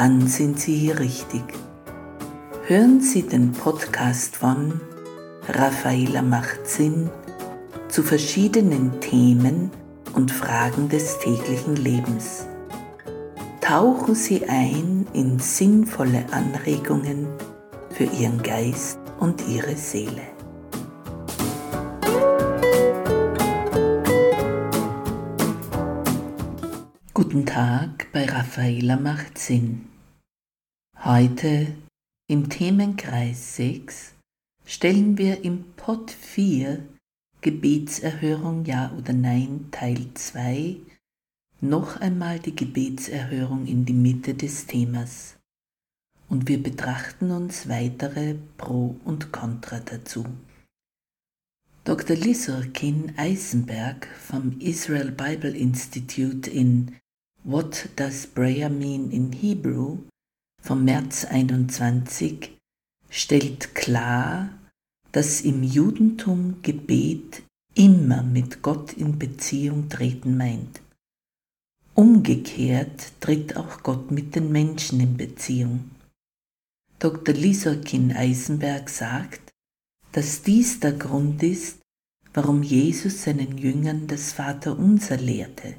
dann sind Sie hier richtig. Hören Sie den Podcast von Raffaela macht Sinn zu verschiedenen Themen und Fragen des täglichen Lebens. Tauchen Sie ein in sinnvolle Anregungen für Ihren Geist und Ihre Seele. Guten Tag bei Raffaela macht Sinn. Heute im Themenkreis 6 stellen wir im Pod 4 Gebetserhörung Ja oder Nein Teil 2 noch einmal die Gebetserhörung in die Mitte des Themas und wir betrachten uns weitere Pro und Contra dazu. Dr. Lisorkin Eisenberg vom Israel Bible Institute in What Does Prayer Mean in Hebrew vom März 21 stellt klar, dass im Judentum Gebet immer mit Gott in Beziehung treten meint. Umgekehrt tritt auch Gott mit den Menschen in Beziehung. Dr. Lisorkin Eisenberg sagt, dass dies der Grund ist, warum Jesus seinen Jüngern das Vaterunser lehrte.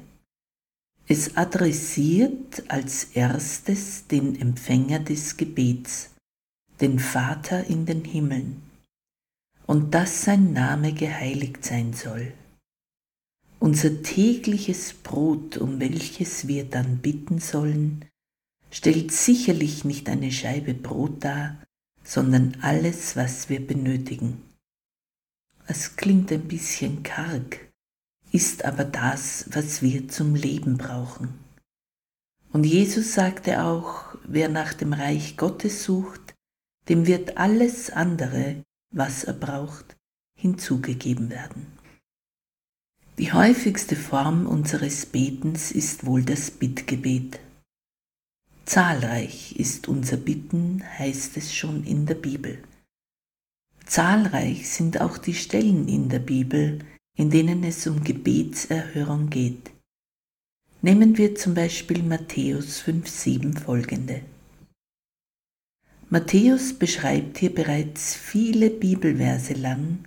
Es adressiert als erstes den Empfänger des Gebets, den Vater in den Himmeln, und dass sein Name geheiligt sein soll. Unser tägliches Brot, um welches wir dann bitten sollen, stellt sicherlich nicht eine Scheibe Brot dar, sondern alles, was wir benötigen. Es klingt ein bisschen karg, ist aber das, was wir zum Leben brauchen. Und Jesus sagte auch, wer nach dem Reich Gottes sucht, dem wird alles andere, was er braucht, hinzugegeben werden. Die häufigste Form unseres Betens ist wohl das Bittgebet. Zahlreich ist unser Bitten, heißt es schon in der Bibel. Zahlreich sind auch die Stellen in der Bibel, in denen es um Gebetserhörung geht. Nehmen wir zum Beispiel Matthäus 5,7 folgende. Matthäus beschreibt hier bereits viele Bibelverse lang,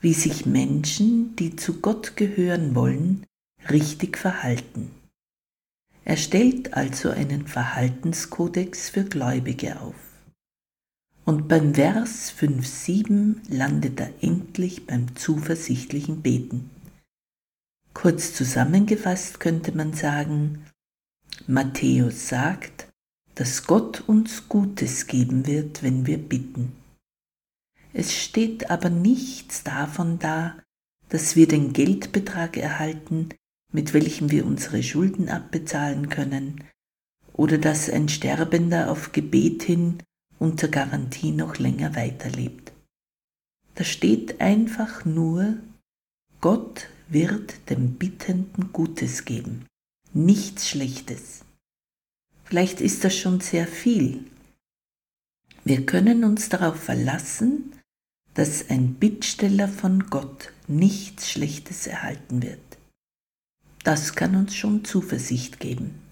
wie sich Menschen, die zu Gott gehören wollen, richtig verhalten. Er stellt also einen Verhaltenskodex für Gläubige auf. Und beim Vers 5.7 landet er endlich beim zuversichtlichen Beten. Kurz zusammengefasst könnte man sagen, Matthäus sagt, dass Gott uns Gutes geben wird, wenn wir bitten. Es steht aber nichts davon da, dass wir den Geldbetrag erhalten, mit welchem wir unsere Schulden abbezahlen können, oder dass ein Sterbender auf Gebet hin unter Garantie noch länger weiterlebt. Da steht einfach nur, Gott wird dem Bittenden Gutes geben, nichts Schlechtes. Vielleicht ist das schon sehr viel. Wir können uns darauf verlassen, dass ein Bittsteller von Gott nichts Schlechtes erhalten wird. Das kann uns schon Zuversicht geben.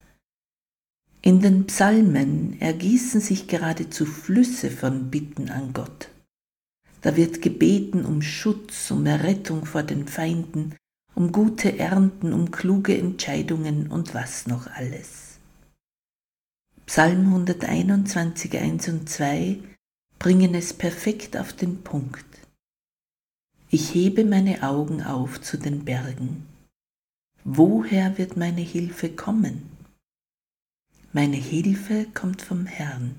In den Psalmen ergießen sich geradezu Flüsse von Bitten an Gott. Da wird gebeten um Schutz, um Errettung vor den Feinden, um gute Ernten, um kluge Entscheidungen und was noch alles. Psalm 121, 1 und 2 bringen es perfekt auf den Punkt. Ich hebe meine Augen auf zu den Bergen. Woher wird meine Hilfe kommen? Meine Hilfe kommt vom Herrn,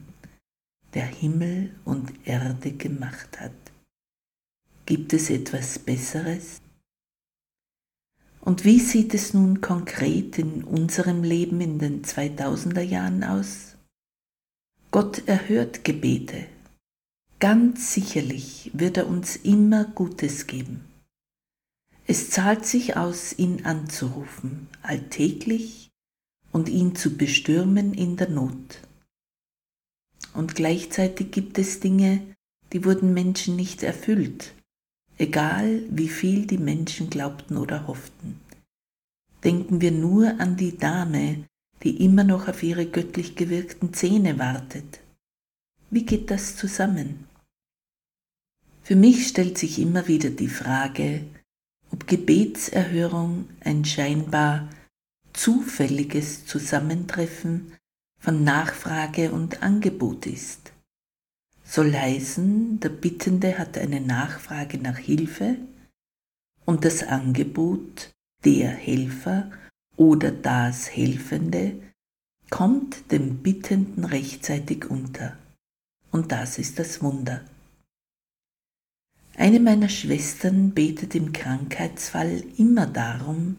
der Himmel und Erde gemacht hat. Gibt es etwas Besseres? Und wie sieht es nun konkret in unserem Leben in den 2000er Jahren aus? Gott erhört Gebete. Ganz sicherlich wird er uns immer Gutes geben. Es zahlt sich aus, ihn anzurufen, alltäglich und ihn zu bestürmen in der Not. Und gleichzeitig gibt es Dinge, die wurden Menschen nicht erfüllt, egal wie viel die Menschen glaubten oder hofften. Denken wir nur an die Dame, die immer noch auf ihre göttlich gewirkten Zähne wartet. Wie geht das zusammen? Für mich stellt sich immer wieder die Frage, ob Gebetserhörung ein scheinbar zufälliges Zusammentreffen von Nachfrage und Angebot ist. Soll heißen, der Bittende hat eine Nachfrage nach Hilfe und das Angebot, der Helfer oder das Helfende, kommt dem Bittenden rechtzeitig unter. Und das ist das Wunder. Eine meiner Schwestern betet im Krankheitsfall immer darum,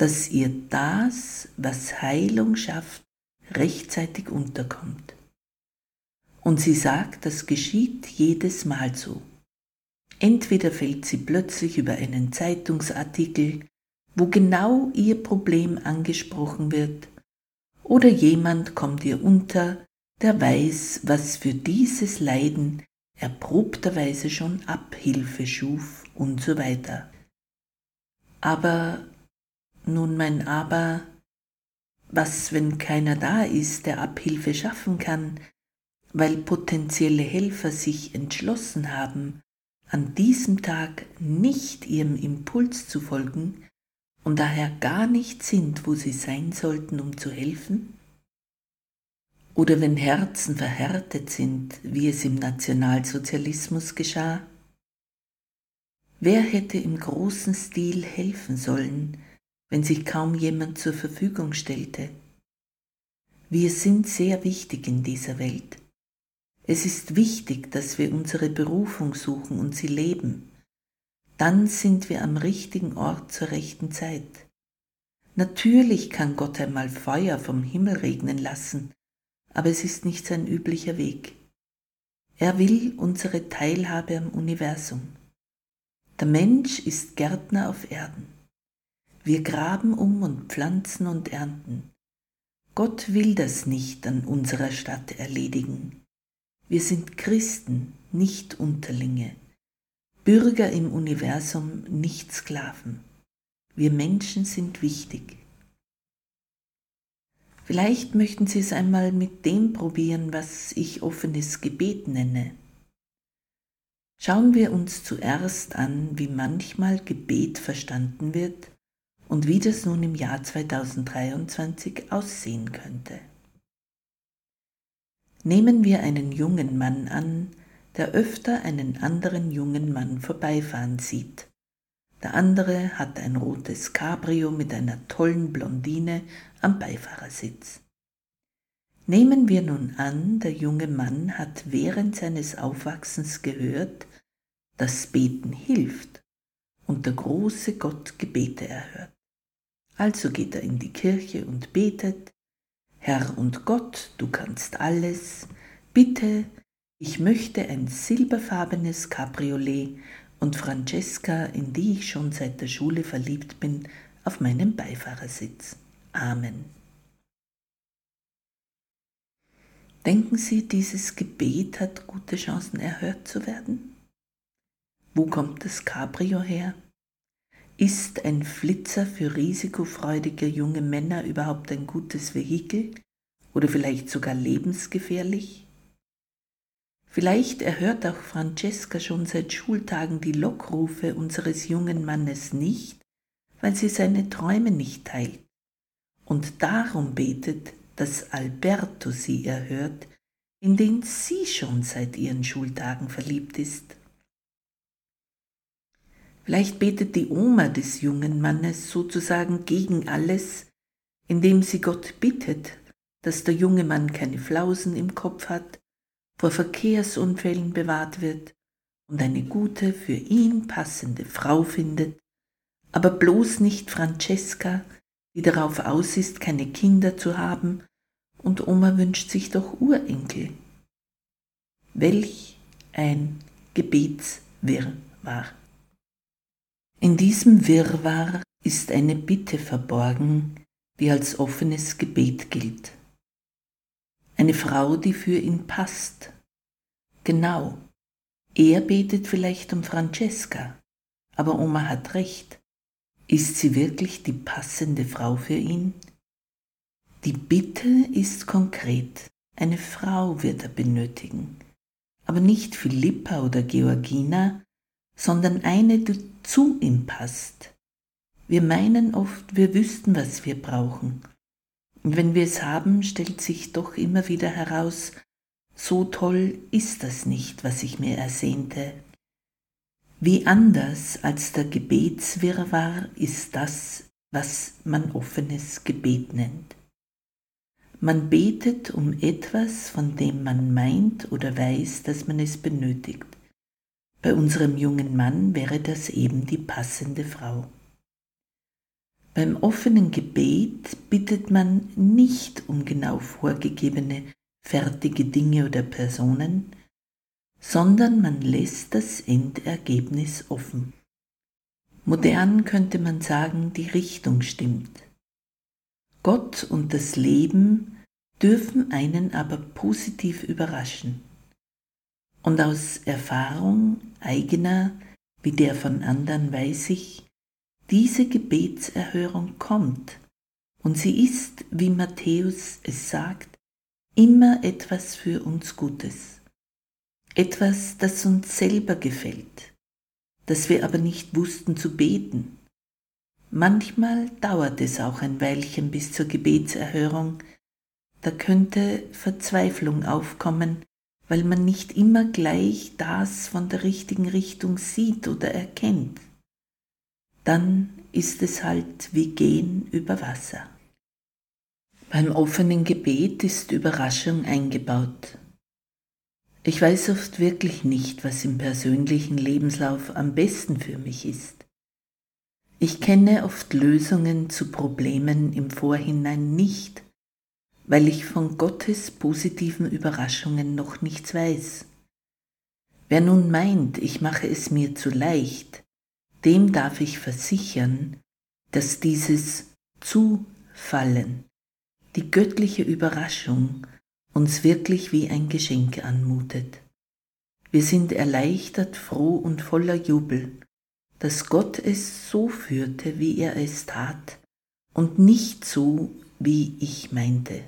dass ihr das, was Heilung schafft, rechtzeitig unterkommt. Und sie sagt, das geschieht jedes Mal so. Entweder fällt sie plötzlich über einen Zeitungsartikel, wo genau ihr Problem angesprochen wird, oder jemand kommt ihr unter, der weiß, was für dieses Leiden erprobterweise schon Abhilfe schuf und so weiter. Aber, nun mein Aber, was, wenn keiner da ist, der Abhilfe schaffen kann, weil potenzielle Helfer sich entschlossen haben, an diesem Tag nicht ihrem Impuls zu folgen und daher gar nicht sind, wo sie sein sollten, um zu helfen? Oder wenn Herzen verhärtet sind, wie es im Nationalsozialismus geschah? Wer hätte im großen Stil helfen sollen, wenn sich kaum jemand zur Verfügung stellte? Wir sind sehr wichtig in dieser Welt. Es ist wichtig, dass wir unsere Berufung suchen und sie leben. Dann sind wir am richtigen Ort zur rechten Zeit. Natürlich kann Gott einmal Feuer vom Himmel regnen lassen, aber es ist nicht sein üblicher Weg. Er will unsere Teilhabe am Universum. Der Mensch ist Gärtner auf Erden. Wir graben um und pflanzen und ernten. Gott will das nicht an unserer Stadt erledigen. Wir sind Christen, nicht Unterlinge, Bürger im Universum, nicht Sklaven. Wir Menschen sind wichtig. Vielleicht möchten Sie es einmal mit dem probieren, was ich offenes Gebet nenne. Schauen wir uns zuerst an, wie manchmal Gebet verstanden wird und wie das nun im Jahr 2023 aussehen könnte. Nehmen wir einen jungen Mann an, der öfter einen anderen jungen Mann vorbeifahren sieht. Der andere hat ein rotes Cabrio mit einer tollen Blondine am Beifahrersitz. Nehmen wir nun an, der junge Mann hat während seines Aufwachsens gehört, dass Beten hilft und der große Gott Gebete erhört. Also geht er in die Kirche und betet, Herr und Gott, du kannst alles, bitte, ich möchte ein silberfarbenes Cabriolet und Francesca, in die ich schon seit der Schule verliebt bin, auf meinem Beifahrersitz. Amen. Denken Sie, dieses Gebet hat gute Chancen erhört zu werden? Wo kommt das Cabrio her? Ist ein Flitzer für risikofreudige junge Männer überhaupt ein gutes Vehikel oder vielleicht sogar lebensgefährlich? Vielleicht erhört auch Francesca schon seit Schultagen die Lockrufe unseres jungen Mannes nicht, weil sie seine Träume nicht teilt und darum betet, dass Alberto sie erhört, in den sie schon seit ihren Schultagen verliebt ist. Vielleicht betet die Oma des jungen Mannes sozusagen gegen alles, indem sie Gott bittet, dass der junge Mann keine Flausen im Kopf hat, vor Verkehrsunfällen bewahrt wird und eine gute, für ihn passende Frau findet, aber bloß nicht Francesca, die darauf aus ist, keine Kinder zu haben, und Oma wünscht sich doch Urenkel, Welch ein Gebetswirrwarr. In diesem Wirrwarr ist eine Bitte verborgen, die als offenes Gebet gilt. Eine Frau, die für ihn passt. Genau. Er betet vielleicht um Francesca, aber Oma hat recht. Ist sie wirklich die passende Frau für ihn? Die Bitte ist konkret. Eine Frau wird er benötigen. Aber nicht Philippa oder Georgina, sondern eine, zu ihm passt. Wir meinen oft, wir wüssten, was wir brauchen. Und wenn wir es haben, stellt sich doch immer wieder heraus, so toll ist das nicht, was ich mir ersehnte. Wie anders als der Gebetswirrwarr ist das, was man offenes Gebet nennt. Man betet um etwas, von dem man meint oder weiß, dass man es benötigt. Bei unserem jungen Mann wäre das eben die passende Frau. Beim offenen Gebet bittet man nicht um genau vorgegebene fertige Dinge oder Personen, sondern man lässt das Endergebnis offen. Modern könnte man sagen, die Richtung stimmt. Gott und das Leben dürfen einen aber positiv überraschen. Und aus Erfahrung eigener wie der von anderen weiß ich, diese Gebetserhörung kommt. Und sie ist, wie Matthäus es sagt, immer etwas für uns Gutes, etwas, das uns selber gefällt, das wir aber nicht wussten zu beten. Manchmal dauert es auch ein Weilchen bis zur Gebetserhörung, da könnte Verzweiflung aufkommen, weil man nicht immer gleich das von der richtigen Richtung sieht oder erkennt. Dann ist es halt wie gehen über Wasser. Beim offenen Gebet ist Überraschung eingebaut. Ich weiß oft wirklich nicht, was im persönlichen Lebenslauf am besten für mich ist. Ich kenne oft Lösungen zu Problemen im Vorhinein nicht, weil ich von Gottes positiven Überraschungen noch nichts weiß. Wer nun meint, ich mache es mir zu leicht, dem darf ich versichern, dass dieses Zufallen, die göttliche Überraschung, uns wirklich wie ein Geschenk anmutet. Wir sind erleichtert, froh und voller Jubel, dass Gott es so führte, wie er es tat, und nicht so, wie ich meinte.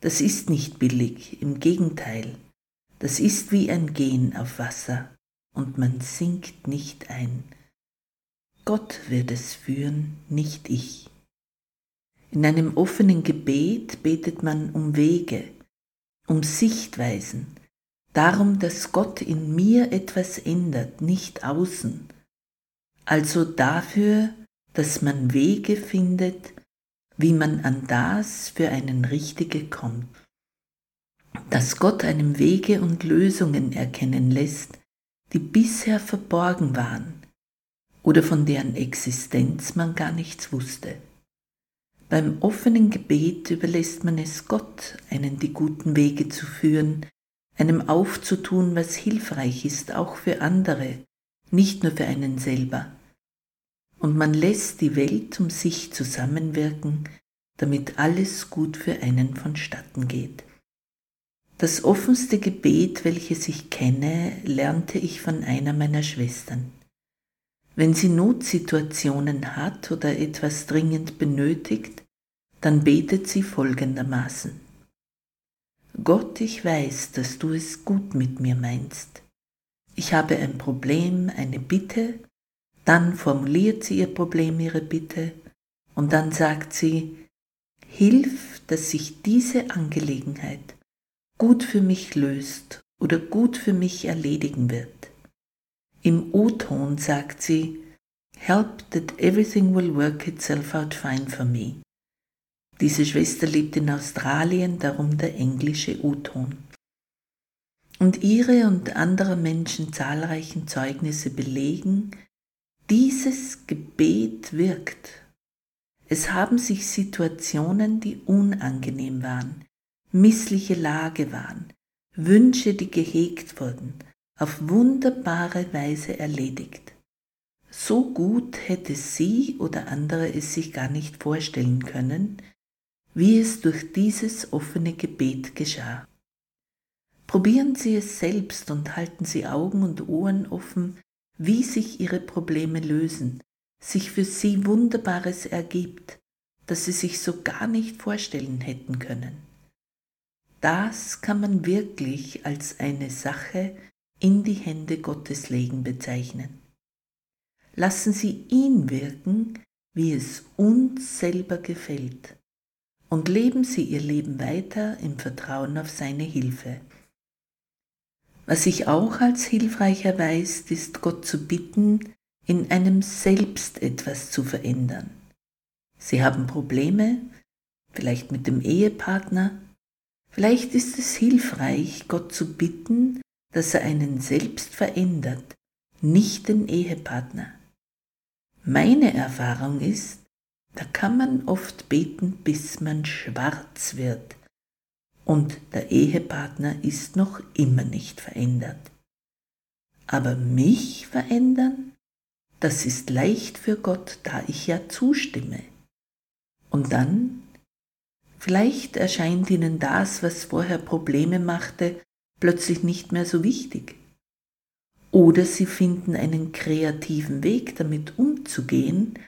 Das ist nicht billig, im Gegenteil, das ist wie ein Gehen auf Wasser, und man sinkt nicht ein. Gott wird es führen, nicht ich. In einem offenen Gebet betet man um Wege, um Sichtweisen, darum, dass Gott in mir etwas ändert, nicht außen, also dafür, dass man Wege findet, wie man an das für einen Richtige kommt, dass Gott einem Wege und Lösungen erkennen lässt, die bisher verborgen waren oder von deren Existenz man gar nichts wusste. Beim offenen Gebet überlässt man es Gott, einen die guten Wege zu führen, einem aufzutun, was hilfreich ist, auch für andere, nicht nur für einen selber und man lässt die Welt um sich zusammenwirken, damit alles gut für einen vonstatten geht. Das offenste Gebet, welches ich kenne, lernte ich von einer meiner Schwestern. Wenn sie Notsituationen hat oder etwas dringend benötigt, dann betet sie folgendermaßen. Gott, ich weiß, dass du es gut mit mir meinst. Ich habe ein Problem, eine Bitte, dann formuliert sie ihr Problem, ihre Bitte und dann sagt sie, Hilf, dass sich diese Angelegenheit gut für mich löst oder gut für mich erledigen wird. Im O-Ton sagt sie, Help that everything will work itself out fine for me. Diese Schwester lebt in Australien, darum der englische U-Ton. Und ihre und anderer Menschen zahlreichen Zeugnisse belegen, dieses Gebet wirkt. Es haben sich Situationen, die unangenehm waren, missliche Lage waren, Wünsche, die gehegt wurden, auf wunderbare Weise erledigt. So gut hätte sie oder andere es sich gar nicht vorstellen können, wie es durch dieses offene Gebet geschah. Probieren Sie es selbst und halten Sie Augen und Ohren offen, wie sich Ihre Probleme lösen, sich für Sie Wunderbares ergibt, das Sie sich so gar nicht vorstellen hätten können. Das kann man wirklich als eine Sache in die Hände Gottes legen bezeichnen. Lassen Sie ihn wirken, wie es uns selber gefällt, und leben Sie Ihr Leben weiter im Vertrauen auf seine Hilfe. Was sich auch als hilfreich erweist, ist Gott zu bitten, in einem selbst etwas zu verändern. Sie haben Probleme, vielleicht mit dem Ehepartner, vielleicht ist es hilfreich, Gott zu bitten, dass er einen selbst verändert, nicht den Ehepartner. Meine Erfahrung ist, da kann man oft beten, bis man schwarz wird, und der Ehepartner ist noch immer nicht verändert. Aber mich verändern, das ist leicht für Gott, da ich ja zustimme. Und dann, vielleicht erscheint Ihnen das, was vorher Probleme machte, plötzlich nicht mehr so wichtig. Oder Sie finden einen kreativen Weg damit umzugehen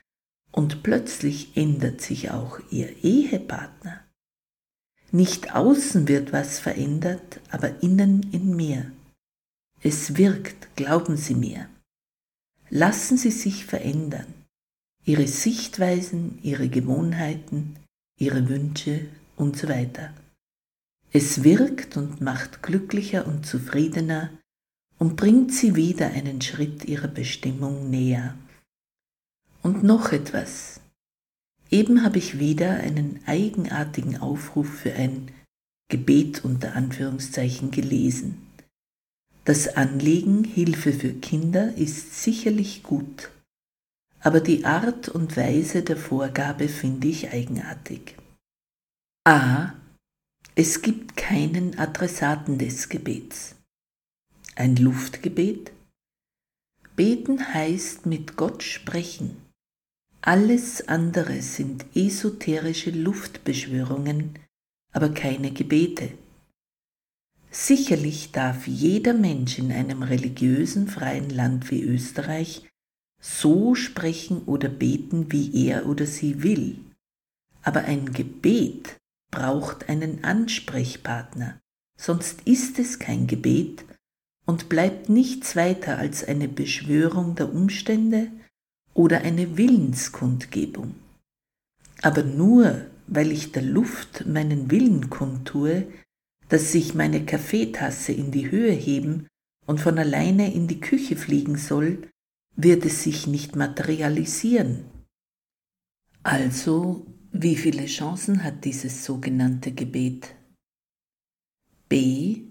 und plötzlich ändert sich auch Ihr Ehepartner. Nicht außen wird was verändert, aber innen in mir. Es wirkt, glauben Sie mir. Lassen Sie sich verändern. Ihre Sichtweisen, Ihre Gewohnheiten, Ihre Wünsche und so weiter. Es wirkt und macht glücklicher und zufriedener und bringt Sie wieder einen Schritt Ihrer Bestimmung näher. Und noch etwas. Eben habe ich wieder einen eigenartigen Aufruf für ein Gebet unter Anführungszeichen gelesen. Das Anliegen Hilfe für Kinder ist sicherlich gut, aber die Art und Weise der Vorgabe finde ich eigenartig. A. Es gibt keinen Adressaten des Gebets. Ein Luftgebet? Beten heißt mit Gott sprechen. Alles andere sind esoterische Luftbeschwörungen, aber keine Gebete. Sicherlich darf jeder Mensch in einem religiösen freien Land wie Österreich so sprechen oder beten, wie er oder sie will. Aber ein Gebet braucht einen Ansprechpartner, sonst ist es kein Gebet und bleibt nichts weiter als eine Beschwörung der Umstände oder eine Willenskundgebung. Aber nur weil ich der Luft meinen Willen kundtue, dass sich meine Kaffeetasse in die Höhe heben und von alleine in die Küche fliegen soll, wird es sich nicht materialisieren. Also, wie viele Chancen hat dieses sogenannte Gebet? B.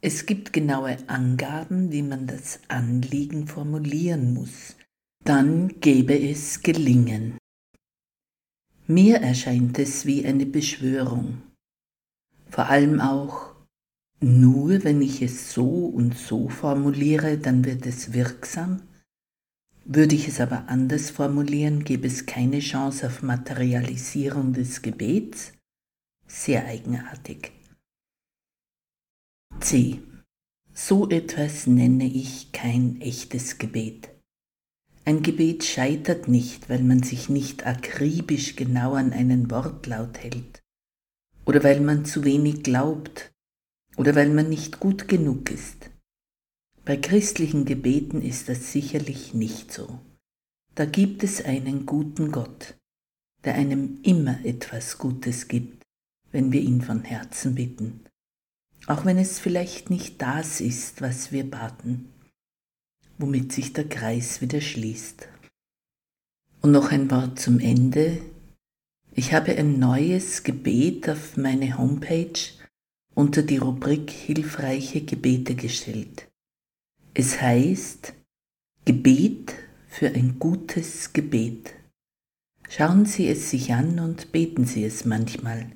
Es gibt genaue Angaben, wie man das Anliegen formulieren muss. Dann gäbe es Gelingen. Mir erscheint es wie eine Beschwörung. Vor allem auch, nur wenn ich es so und so formuliere, dann wird es wirksam. Würde ich es aber anders formulieren, gäbe es keine Chance auf Materialisierung des Gebets? Sehr eigenartig. C. So etwas nenne ich kein echtes Gebet. Ein Gebet scheitert nicht, weil man sich nicht akribisch genau an einen Wortlaut hält, oder weil man zu wenig glaubt, oder weil man nicht gut genug ist. Bei christlichen Gebeten ist das sicherlich nicht so. Da gibt es einen guten Gott, der einem immer etwas Gutes gibt, wenn wir ihn von Herzen bitten, auch wenn es vielleicht nicht das ist, was wir baten womit sich der Kreis wieder schließt. Und noch ein Wort zum Ende. Ich habe ein neues Gebet auf meine Homepage unter die Rubrik Hilfreiche Gebete gestellt. Es heißt Gebet für ein gutes Gebet. Schauen Sie es sich an und beten Sie es manchmal.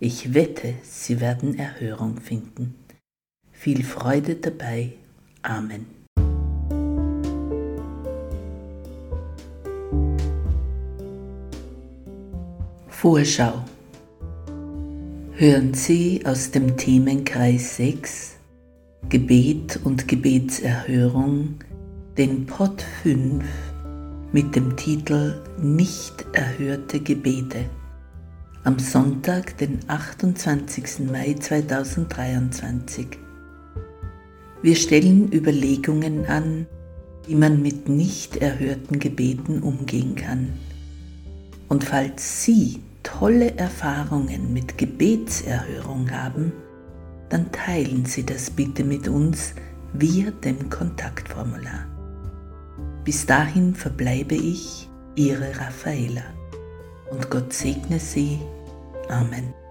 Ich wette, Sie werden Erhörung finden. Viel Freude dabei. Amen. Vorschau. Hören Sie aus dem Themenkreis 6 Gebet und Gebetserhörung den Pod 5 mit dem Titel Nicht erhörte Gebete am Sonntag, den 28. Mai 2023. Wir stellen Überlegungen an, wie man mit nicht erhörten Gebeten umgehen kann. Und falls Sie tolle Erfahrungen mit Gebetserhörung haben, dann teilen Sie das bitte mit uns via dem Kontaktformular. Bis dahin verbleibe ich, Ihre Raffaela. Und Gott segne Sie. Amen.